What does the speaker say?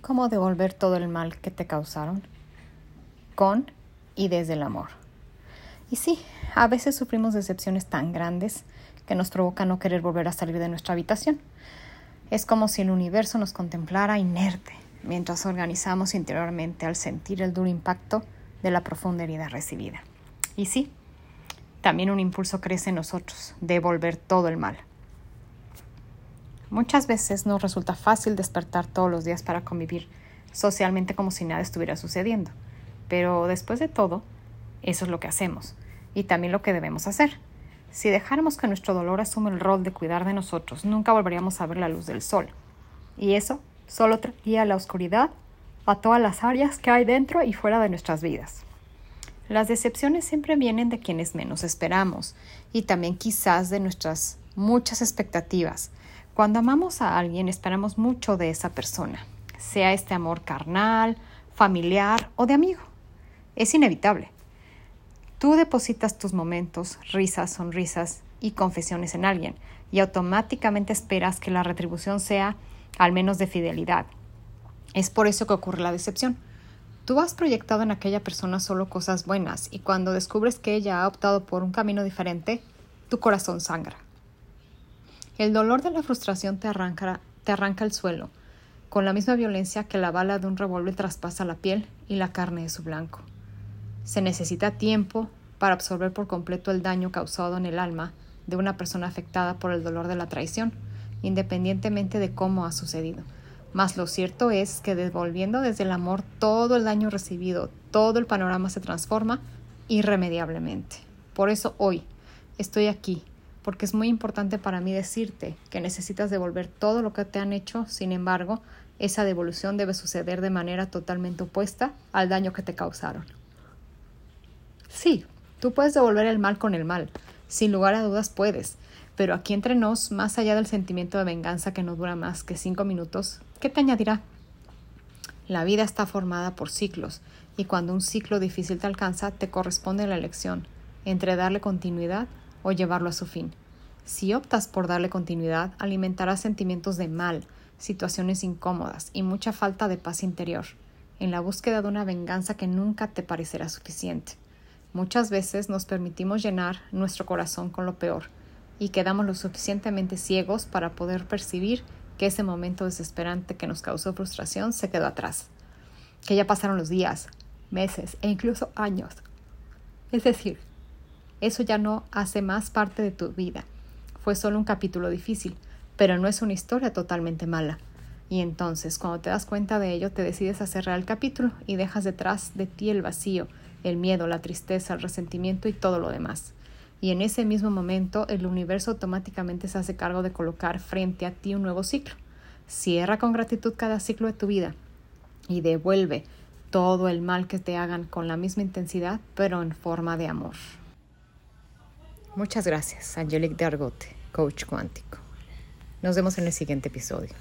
cómo devolver todo el mal que te causaron con y desde el amor. Y sí, a veces sufrimos decepciones tan grandes que nos provoca no querer volver a salir de nuestra habitación. Es como si el universo nos contemplara inerte mientras organizamos interiormente al sentir el duro impacto de la profunda herida recibida. Y sí, también un impulso crece en nosotros, devolver todo el mal. Muchas veces nos resulta fácil despertar todos los días para convivir socialmente como si nada estuviera sucediendo. Pero después de todo, eso es lo que hacemos y también lo que debemos hacer. Si dejáramos que nuestro dolor asume el rol de cuidar de nosotros, nunca volveríamos a ver la luz del sol. Y eso solo traería la oscuridad a todas las áreas que hay dentro y fuera de nuestras vidas. Las decepciones siempre vienen de quienes menos esperamos y también quizás de nuestras muchas expectativas, cuando amamos a alguien esperamos mucho de esa persona, sea este amor carnal, familiar o de amigo. Es inevitable. Tú depositas tus momentos, risas, sonrisas y confesiones en alguien y automáticamente esperas que la retribución sea al menos de fidelidad. Es por eso que ocurre la decepción. Tú has proyectado en aquella persona solo cosas buenas y cuando descubres que ella ha optado por un camino diferente, tu corazón sangra. El dolor de la frustración te arranca, el suelo, con la misma violencia que la bala de un revólver traspasa la piel y la carne de su blanco. Se necesita tiempo para absorber por completo el daño causado en el alma de una persona afectada por el dolor de la traición, independientemente de cómo ha sucedido. Mas lo cierto es que devolviendo desde el amor todo el daño recibido, todo el panorama se transforma irremediablemente. Por eso hoy estoy aquí porque es muy importante para mí decirte que necesitas devolver todo lo que te han hecho, sin embargo, esa devolución debe suceder de manera totalmente opuesta al daño que te causaron. Sí, tú puedes devolver el mal con el mal, sin lugar a dudas puedes, pero aquí entre nos, más allá del sentimiento de venganza que no dura más que cinco minutos, ¿qué te añadirá? La vida está formada por ciclos, y cuando un ciclo difícil te alcanza, te corresponde la elección entre darle continuidad o llevarlo a su fin. Si optas por darle continuidad, alimentarás sentimientos de mal, situaciones incómodas y mucha falta de paz interior, en la búsqueda de una venganza que nunca te parecerá suficiente. Muchas veces nos permitimos llenar nuestro corazón con lo peor y quedamos lo suficientemente ciegos para poder percibir que ese momento desesperante que nos causó frustración se quedó atrás, que ya pasaron los días, meses e incluso años. Es decir, eso ya no hace más parte de tu vida. Fue solo un capítulo difícil, pero no es una historia totalmente mala. Y entonces, cuando te das cuenta de ello, te decides a cerrar el capítulo y dejas detrás de ti el vacío, el miedo, la tristeza, el resentimiento y todo lo demás. Y en ese mismo momento, el universo automáticamente se hace cargo de colocar frente a ti un nuevo ciclo. Cierra con gratitud cada ciclo de tu vida y devuelve todo el mal que te hagan con la misma intensidad, pero en forma de amor. Muchas gracias, Angelique de Argote, coach cuántico. Nos vemos en el siguiente episodio.